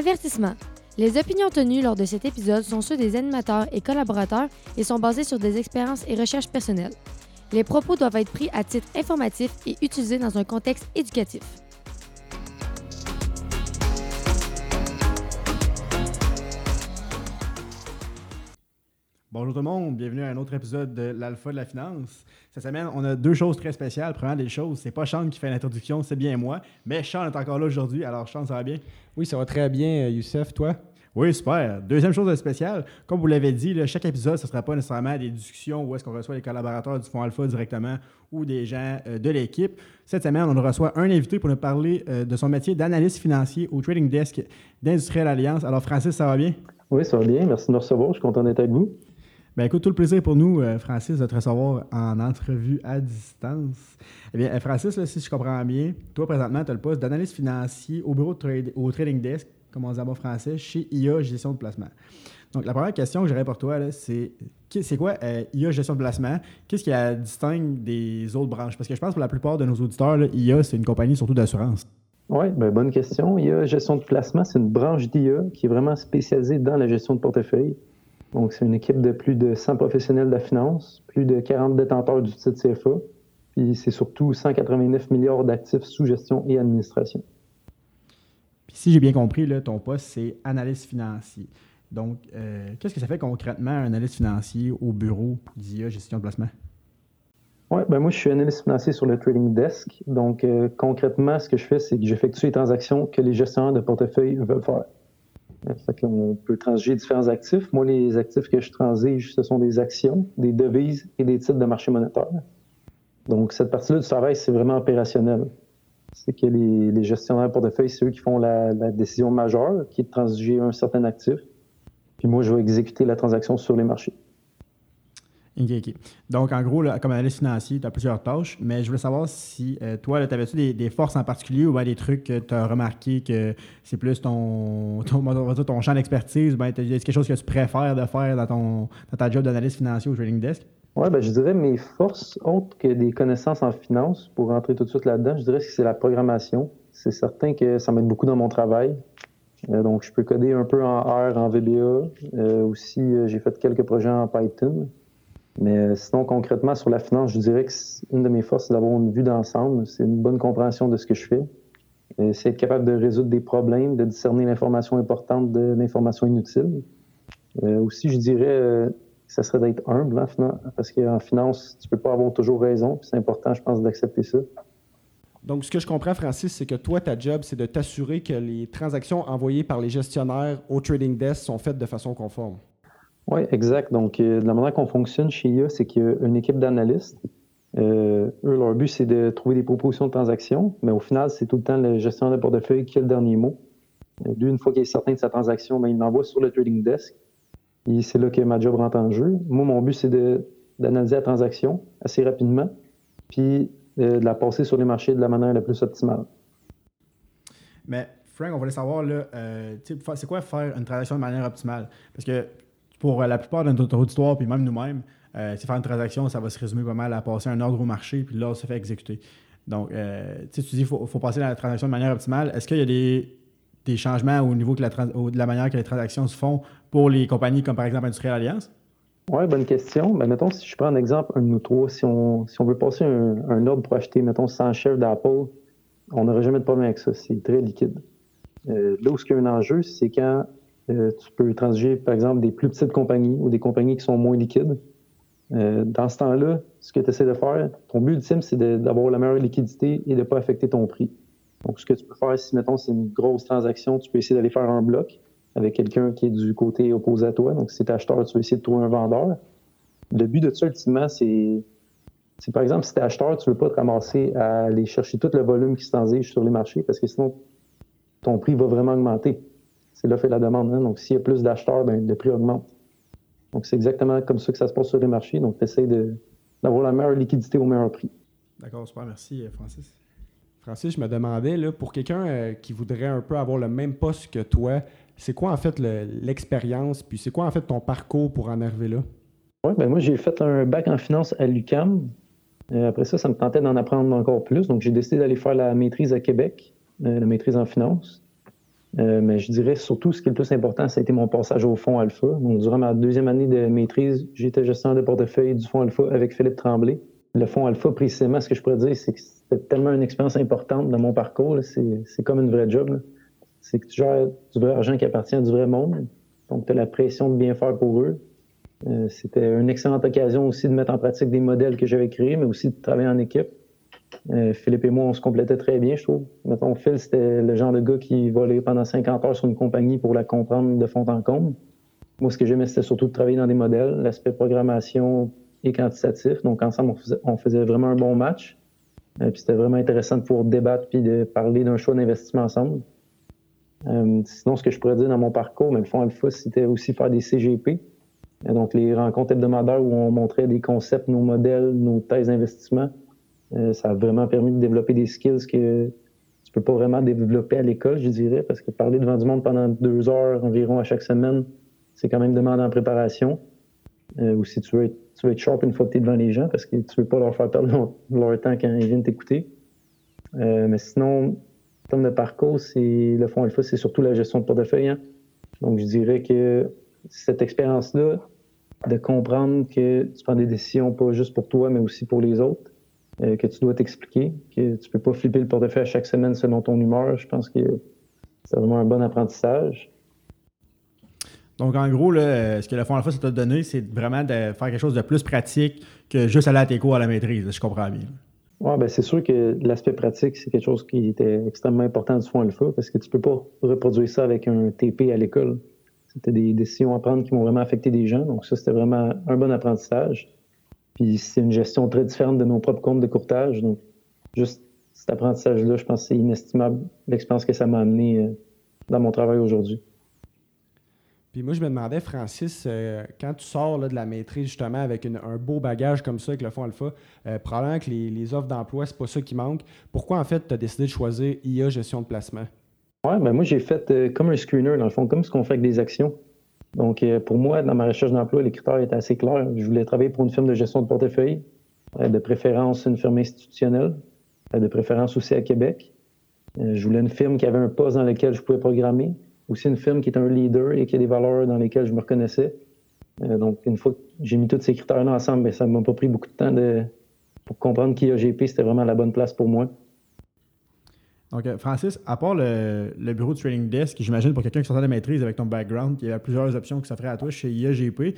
Avertissement. Les opinions tenues lors de cet épisode sont ceux des animateurs et collaborateurs et sont basées sur des expériences et recherches personnelles. Les propos doivent être pris à titre informatif et utilisés dans un contexte éducatif. Bonjour tout le monde, bienvenue à un autre épisode de l'Alpha de la finance. Cette semaine, on a deux choses très spéciales. Premièrement, des choses, c'est pas Sean qui fait l'introduction, c'est bien moi. Mais Sean est encore là aujourd'hui. Alors, Sean, ça va bien? Oui, ça va très bien, euh, Youssef, toi? Oui, super. Deuxième chose spéciale, comme vous l'avez dit, là, chaque épisode, ce ne sera pas nécessairement des discussions où est-ce qu'on reçoit les collaborateurs du Fonds Alpha directement ou des gens euh, de l'équipe. Cette semaine, on reçoit un invité pour nous parler euh, de son métier d'analyste financier au Trading Desk d'Industriel Alliance. Alors, Francis, ça va bien? Oui, ça va bien. Merci de nous recevoir. Je suis content d'être avec vous. Ben écoute, tout le plaisir pour nous, euh, Francis, de te recevoir en entrevue à distance. Eh bien, euh, Francis, si je comprends bien, toi, présentement, tu as le poste d'analyste financier au bureau de au Trading Desk, comme on dit en français, chez IA Gestion de placement. Donc, la première question que j'aurais pour toi, c'est c'est quoi euh, IA Gestion de placement? Qu'est-ce qui la distingue des autres branches? Parce que je pense que pour la plupart de nos auditeurs, IA, c'est une compagnie surtout d'assurance. Oui, ben, bonne question. IA Gestion de placement, c'est une branche d'IA qui est vraiment spécialisée dans la gestion de portefeuille. Donc, c'est une équipe de plus de 100 professionnels de la finance, plus de 40 détenteurs du titre CFA, puis c'est surtout 189 milliards d'actifs sous gestion et administration. Puis si j'ai bien compris, là, ton poste, c'est analyste financier. Donc, euh, qu'est-ce que ça fait concrètement un analyste financier au bureau d'IA Gestion de placement? Oui, ben moi, je suis analyste financier sur le trading desk. Donc, euh, concrètement, ce que je fais, c'est que j'effectue les transactions que les gestionnaires de portefeuille veulent faire. Fait on peut transiger différents actifs. Moi, les actifs que je transige, ce sont des actions, des devises et des titres de marché monétaire. Donc, cette partie-là du travail, c'est vraiment opérationnel. C'est que les, les gestionnaires portefeuille, c'est eux qui font la, la, décision majeure, qui est de transiger un certain actif. Puis moi, je vais exécuter la transaction sur les marchés. Donc, en gros, là, comme analyste financier, tu as plusieurs tâches, mais je voulais savoir si euh, toi, tu avais-tu des, forces en particulier ou bien des trucs que tu as remarqué que c'est plus ton, ton, ton champ d'expertise, ben, c'est quelque chose que tu préfères de faire dans, ton, dans ta job d'analyste financier au Trading Desk? Oui, ben, je dirais mes forces, autres que des connaissances en finance, pour rentrer tout de suite là-dedans, je dirais que c'est la programmation. C'est certain que ça m'aide beaucoup dans mon travail. Euh, donc, je peux coder un peu en R, en VBA. Euh, aussi, j'ai fait quelques projets en Python. Mais sinon, concrètement, sur la finance, je dirais que une de mes forces, c'est d'avoir une vue d'ensemble. C'est une bonne compréhension de ce que je fais. C'est être capable de résoudre des problèmes, de discerner l'information importante de l'information inutile. Euh, aussi, je dirais euh, que ça serait d'être humble, hein, parce qu'en finance, tu peux pas avoir toujours raison. C'est important, je pense, d'accepter ça. Donc, ce que je comprends, Francis, c'est que toi, ta job, c'est de t'assurer que les transactions envoyées par les gestionnaires au trading desk sont faites de façon conforme. Oui, exact. Donc, euh, de la manière qu'on fonctionne chez IA, c'est qu'il y a une équipe d'analystes. Euh, eux, leur but, c'est de trouver des propositions de transactions, mais au final, c'est tout le temps le gestionnaire de portefeuille qui a le dernier mot. Euh, lui, une fois qu'il est certain de sa transaction, ben, il l'envoie sur le trading desk. Et c'est là que ma job rentre en jeu. Moi, mon but, c'est d'analyser la transaction assez rapidement, puis euh, de la passer sur les marchés de la manière la plus optimale. Mais Frank, on voulait savoir, là, euh, c'est quoi faire une transaction de manière optimale? Parce que pour la plupart de notre auditoire, puis même nous-mêmes, euh, faire une transaction, ça va se résumer pas mal à passer un ordre au marché, puis là, ça fait exécuter. Donc, euh, tu dis qu'il faut, faut, passer la transaction de manière optimale. Est-ce qu'il y a des, changements au niveau de la, manière que les transactions se font pour les compagnies comme par exemple Industrial Alliance? Oui, bonne question. Ben, mettons, si je prends un exemple, un nous trois, si on, veut passer un, ordre pour acheter, mettons, 100 chefs d'Apple, on n'aurait jamais de problème avec ça. C'est très liquide. Euh, là où il y a un enjeu, c'est quand euh, tu peux transiger, par exemple, des plus petites compagnies ou des compagnies qui sont moins liquides. Euh, dans ce temps-là, ce que tu essaies de faire, ton but ultime, c'est d'avoir la meilleure liquidité et de ne pas affecter ton prix. Donc, ce que tu peux faire, si, mettons, c'est une grosse transaction, tu peux essayer d'aller faire un bloc avec quelqu'un qui est du côté opposé à toi. Donc, si tu es acheteur, tu vas essayer de trouver un vendeur. Le but de ça, ultimement, c'est, par exemple, si tu es acheteur, tu ne veux pas te ramasser à aller chercher tout le volume qui se transige sur les marchés parce que sinon, ton prix va vraiment augmenter c'est l'offre et la demande. Hein. Donc, s'il y a plus d'acheteurs, ben, le prix augmente. Donc, c'est exactement comme ça que ça se passe sur les marchés. Donc, tu essaies d'avoir la meilleure liquidité au meilleur prix. D'accord, super. Merci, euh, Francis. Francis, je me demandais, là, pour quelqu'un euh, qui voudrait un peu avoir le même poste que toi, c'est quoi en fait l'expérience, puis c'est quoi en fait ton parcours pour en arriver là? Oui, ben moi j'ai fait un bac en finance à l'UCAM. Euh, après ça, ça me tentait d'en apprendre encore plus. Donc j'ai décidé d'aller faire la maîtrise à Québec, la maîtrise en finance. Mais je dirais surtout ce qui est le plus important, ça a été mon passage au fonds alpha. Donc, durant ma deuxième année de maîtrise, j'étais gestionnaire de portefeuille du fonds alpha avec Philippe Tremblay. Le fonds alpha, précisément, ce que je pourrais dire, c'est que c'était tellement une expérience importante dans mon parcours. C'est comme une vraie job. C'est que tu gères du vrai argent qui appartient à du vrai monde. Donc, tu as la pression de bien faire pour eux. Euh, c'était une excellente occasion aussi de mettre en pratique des modèles que j'avais créés, mais aussi de travailler en équipe. Euh, Philippe et moi, on se complétait très bien, je trouve. Mettons, Phil, c'était le genre de gars qui volait pendant 50 heures sur une compagnie pour la comprendre de fond en comble. Moi, ce que j'aimais, c'était surtout de travailler dans des modèles, l'aspect programmation et quantitatif. Donc, ensemble, on faisait, vraiment un bon match. Euh, puis c'était vraiment intéressant de débattre puis de parler d'un choix d'investissement ensemble. sinon, ce que je pourrais dire dans mon parcours, mais le fond c'était aussi faire des CGP. Donc, les rencontres hebdomadaires où on montrait des concepts, nos modèles, nos thèses d'investissement, euh, ça a vraiment permis de développer des skills que tu peux pas vraiment développer à l'école, je dirais, parce que parler devant du monde pendant deux heures environ à chaque semaine, c'est quand même demandant en préparation. Euh, ou si tu veux, être, tu veux être sharp une fois que tu es devant les gens, parce que tu veux pas leur faire perdre leur, temps quand ils viennent t'écouter. Euh, mais sinon, en termes de parcours, c'est le fond alpha, c'est surtout la gestion de portefeuille. Hein. Donc, je dirais que cette expérience-là, de comprendre que tu prends des décisions pas juste pour toi, mais aussi pour les autres, euh, que tu dois t'expliquer, que tu peux pas flipper le portefeuille à chaque semaine selon ton humeur. Je pense que c'est vraiment un bon apprentissage. Donc, en gros, là, ce que le fond alpha, ça t'a donné, c'est vraiment de faire quelque chose de plus pratique que juste aller à tes cours à la maîtrise, je comprends bien. Oui, ben c'est sûr que l'aspect pratique, c'est quelque chose qui était extrêmement important du fonds alpha parce que tu peux pas reproduire ça avec un TP à l'école. C'était des décisions à prendre qui m'ont vraiment affecté des gens. Donc ça, c'était vraiment un bon apprentissage. Puis c'est une gestion très différente de nos propres comptes de courtage. Donc juste cet apprentissage-là, je pense que c'est inestimable l'expérience que ça m'a amené euh, dans mon travail aujourd'hui. Puis moi, je me demandais, Francis, euh, quand tu sors de la maîtrise justement avec un beau bagage comme ça avec le fonds Alpha, euh, probablement que les, les offres d'emploi, c'est pas ça qui manque. Pourquoi en fait tu as décidé de choisir IA gestion de placement? Oui, ben moi, j'ai fait euh, comme un screener, dans le fond, comme ce qu'on fait avec des actions. Donc, euh, pour moi, dans ma recherche d'emploi, les critères étaient assez clairs. Je voulais travailler pour une firme de gestion de portefeuille, euh, de préférence une firme institutionnelle, de préférence aussi à Québec. je voulais une firme qui avait un poste dans lequel je pouvais programmer, aussi une firme qui est un leader et qui a des valeurs dans lesquelles je me reconnaissais. donc, une fois que j'ai mis tous ces critères-là ensemble, ben, ça ne m'a pas pris beaucoup de temps de, pour comprendre qu'IAGP, c'était vraiment la bonne place pour moi. Donc, euh, Francis, à part le, bureau de trading desk, j'imagine pour quelqu'un qui sortait de maîtrise avec ton background, il y a plusieurs options qui s'offraient à toi chez IAGP.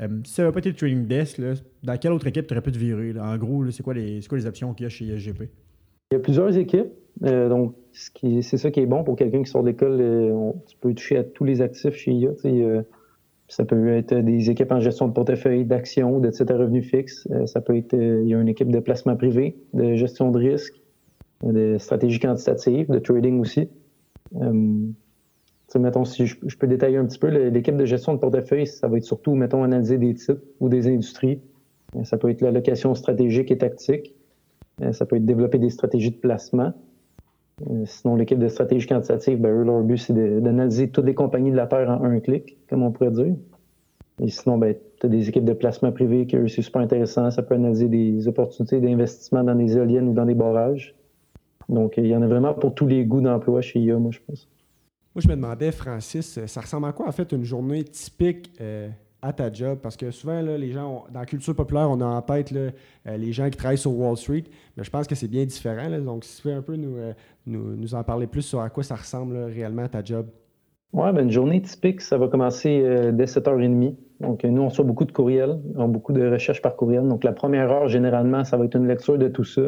Euh, si ça n'avait pas été le trading desk, dans quelle autre équipe tu aurais pu te virer? En gros, c'est quoi, les, quoi les options qu'il y a chez IAGP? Il y a plusieurs équipes. Euh, donc, c'est ça qui est bon pour quelqu'un qui sort d'école. tu peux toucher à tous les actifs chez IA. ça peut être des équipes en gestion de portefeuille, d'actions, de titres à revenus fixes. ça peut être, il y a une équipe de placement privé, de gestion de risque des stratégies quantitatives, de trading aussi. Euh, mettons, si je, peux détailler un petit peu, l'équipe de gestion de portefeuille, ça va être surtout, mettons, analyser des titres ou des industries. Euh, ça peut être l'allocation stratégique et tactique. Euh, ça peut être développer des stratégies de placement. Sinon, l'équipe de stratégie quantitative, ben, eux, leur but, c'est d'analyser toutes les compagnies de la Terre en un clic, comme on pourrait dire. Et sinon, ben, tu as des équipes de placement privé qui, c'est super intéressant. Ça peut analyser des opportunités d'investissement dans des éoliennes ou dans des barrages. Donc, il y en a vraiment pour tous les goûts d'emploi chez IA, moi, je pense. Moi, je me demandais, Francis, ça ressemble à quoi, en fait, une journée typique euh, à ta job? Parce que souvent, là, les gens, dans la culture populaire, on a en tête euh, les gens qui travaillent sur Wall Street, mais je pense que c'est bien différent. Donc, si tu peux un peu euh, nous, nous, en parler plus sur à quoi ça ressemble réellement à ta job? Oui, ben, une journée typique, ça va commencer dès 7h30. Donc, nous, on reçoit beaucoup de courriels, on a beaucoup de recherches par courriel. Donc, la première heure, généralement, ça va être une lecture de tout ça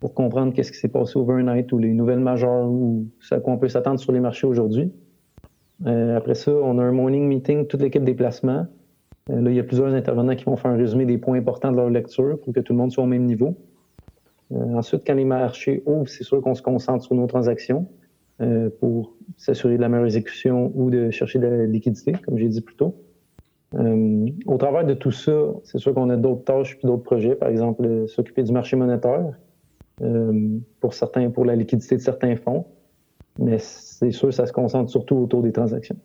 pour comprendre qu'est-ce qui s'est passé overnight ou les nouvelles majeures ou ce à quoi on peut s'attendre sur les marchés aujourd'hui. Euh, après ça, on a un morning meeting, toute l'équipe des placements. Euh, là, il y a plusieurs intervenants qui vont faire un résumé des points importants de leur lecture pour que tout le monde soit au même niveau. Euh, ensuite, quand les marchés ouvrent, c'est sûr qu'on se concentre sur nos transactions pour s'assurer de la meilleure exécution ou de chercher de la liquidité, comme j'ai dit plus tôt. au travers de tout ça, c'est sûr qu'on a d'autres tâches et d'autres projets, par exemple s'occuper du marché monétaire, pour certains, pour la liquidité de certains fonds. Mais c'est sûr, ça se concentre surtout autour des transactions.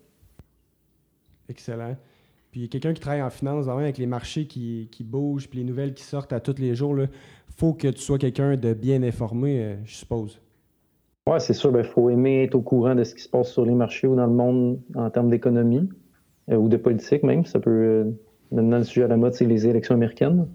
Excellent. Puis quelqu'un qui travaille en finance, avec les marchés qui, qui, bougent, puis les nouvelles qui sortent à tous les jours, il faut que tu sois quelqu'un de bien informé, euh, je suppose. Oui, c'est sûr. Il ben, faut aimer être au courant de ce qui se passe sur les marchés ou dans le monde en termes d'économie euh, ou de politique même. Ça peut. Euh, maintenant, le sujet à la mode, c'est les élections américaines.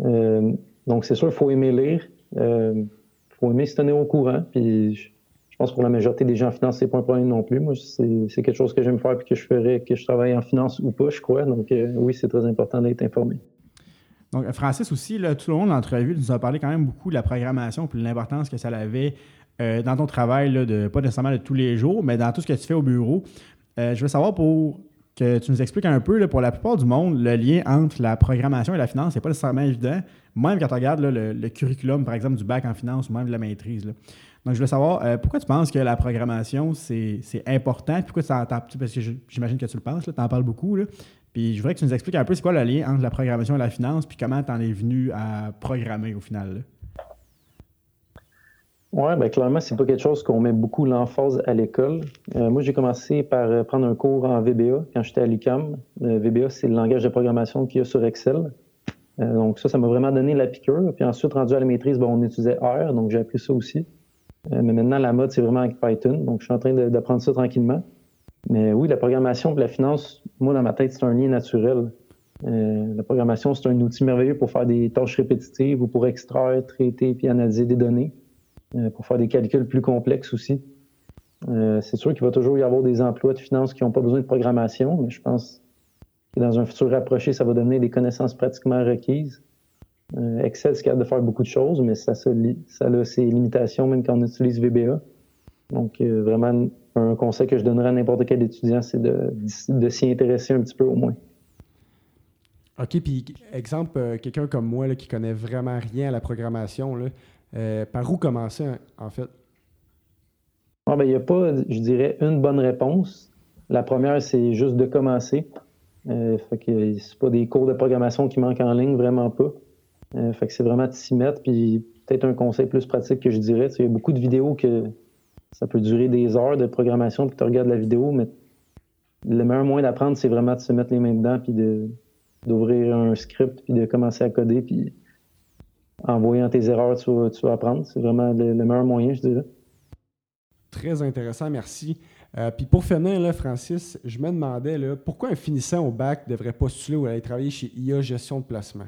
Euh, donc, c'est sûr, il faut aimer lire. Il faut aimer se tenir au courant. Puis, je, pense que pour la majorité des gens en finance, c'est pas un problème non plus. Moi, c'est quelque chose que j'aime faire et que je ferais, que je travaille en finance ou pas, je crois. Donc, oui, c'est très important d'être informé. Donc, Francis aussi, tout le long de l'entrevue, nous a parlé quand même beaucoup de la programmation et de l'importance que ça avait euh, dans ton travail, pas nécessairement de tous les jours, mais dans tout ce que tu fais au bureau. Euh, je veux savoir pour que tu nous expliques un peu, pour la plupart du monde, le lien entre la programmation et la finance, c'est pas nécessairement évident, même quand tu regardes le, curriculum, par exemple, du bac en finance ou même de la maîtrise. Donc, je veux savoir, euh, pourquoi tu penses que la programmation, c'est important? Pourquoi tu en Parce que j'imagine que tu le penses, tu en parles beaucoup. Puis je voudrais que tu nous expliques un peu c'est quoi le lien entre la programmation et la finance, puis comment tu en es venu à programmer au final. Oui, bien clairement, c'est pas quelque chose qu'on met beaucoup l'emphase à l'école. Euh, moi, j'ai commencé par euh, prendre un cours en VBA quand j'étais à l'UCAM. Euh, VBA, c'est le langage de programmation qu'il y a sur Excel. donc ça, ça m'a vraiment donné la piqûre. Puis ensuite, rendu à la maîtrise, on utilisait R, donc j'ai appris ça aussi. mais maintenant, la mode, c'est vraiment avec Python. Donc je suis en train d'apprendre ça tranquillement. Mais oui, la programmation et la finance, moi, dans ma tête, c'est un lien naturel. la programmation, c'est un outil merveilleux pour faire des tâches répétitives ou pour extraire, traiter puis analyser des données. Euh, pour faire des calculs plus complexes aussi. Euh, c'est sûr qu'il va toujours y avoir des emplois de finance qui n'ont pas besoin de programmation, mais je pense que dans un futur rapproché, ça va donner des connaissances pratiquement requises. Euh, Excel, c'est capable de faire beaucoup de choses, mais ça, ça, a ses limitations même quand on utilise VBA. Donc, vraiment, un conseil que je donnerais à n'importe quel étudiant, c'est de, de s'y intéresser un petit peu au moins. OK, puis exemple, quelqu'un comme moi là, qui connaît vraiment rien à la programmation, là, euh, par où commencer, en fait? Ah, ben, il n'y a pas, je dirais, une bonne réponse. La première, c'est juste de commencer. Euh, fait que pas des cours de programmation qui manquent en ligne, vraiment pas. Euh, fait que c'est vraiment de s'y mettre. Puis peut-être un conseil plus pratique que je dirais. Il y a beaucoup de vidéos que ça peut durer des heures de programmation, puis tu regardes la vidéo, mais le meilleur moyen d'apprendre, c'est vraiment de se mettre les mains dedans, puis d'ouvrir un script, puis de commencer à coder, en voyant tes erreurs, tu vas, apprendre. C'est vraiment le, meilleur moyen, je dirais. Très intéressant, merci. Euh, puis pour finir, là, Francis, je me demandais là, pourquoi un finissant au bac devrait postuler ou aller travailler chez IA Gestion de placement?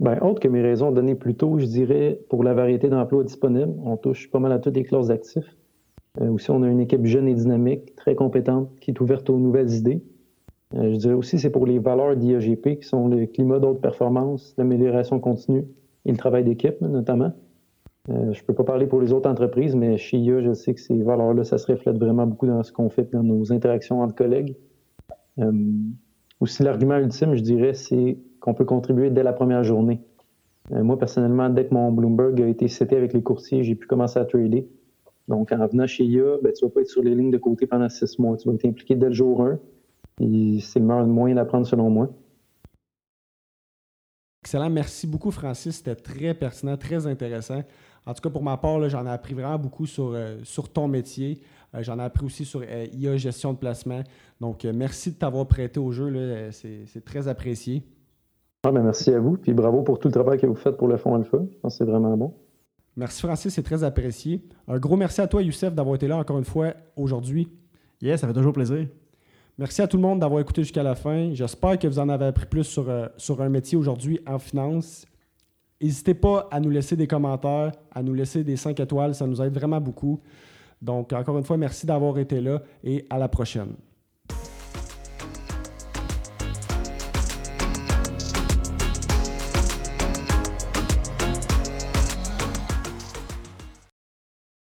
Bien, autre que mes raisons données plus tôt, je dirais pour la variété d'emplois disponibles. On touche pas mal à toutes les classes d'actifs. Euh, aussi, on a une équipe jeune et dynamique, très compétente, qui est ouverte aux nouvelles idées. Euh, je dirais aussi c'est pour les valeurs d'IAGP qui sont le climat d'autres performance, l'amélioration continue et le travail d'équipe notamment. Euh, je ne peux pas parler pour les autres entreprises, mais chez IA, je sais que ces valeurs-là, ça se reflète vraiment beaucoup dans ce qu'on fait, dans nos interactions entre collègues. Euh, aussi, l'argument ultime, je dirais, c'est qu'on peut contribuer dès la première journée. moi, personnellement, dès que mon Bloomberg a été seté avec les courtiers, j'ai pu commencer à trader. Donc, en venant chez IA, ben, tu ne vas pas être sur les lignes de côté pendant six mois. Tu vas être impliqué dès le jour 1 c'est le meilleur moyen d'apprendre selon moi. Excellent. Merci beaucoup, Francis. C'était très pertinent, très intéressant. En tout cas, pour ma part, j'en ai appris vraiment beaucoup sur, euh, sur ton métier. Euh, j'en ai appris aussi sur euh, IA gestion de placement. Donc, merci de t'avoir prêté au jeu. C'est très apprécié. Ah, ben, merci à vous. Puis bravo pour tout le travail que vous faites pour le Fonds Alpha. Je pense que c'est vraiment bon. Merci, Francis. C'est très apprécié. Un gros merci à toi, Youssef, d'avoir été là encore une fois aujourd'hui. Yes, ça fait toujours plaisir. Merci à tout le monde d'avoir écouté jusqu'à la fin. J'espère que vous en avez appris plus sur, euh, un métier aujourd'hui en finance. N'hésitez pas à nous laisser des commentaires, à nous laisser des 5 étoiles, ça nous aide vraiment beaucoup. Donc, encore une fois, merci d'avoir été là et à la prochaine.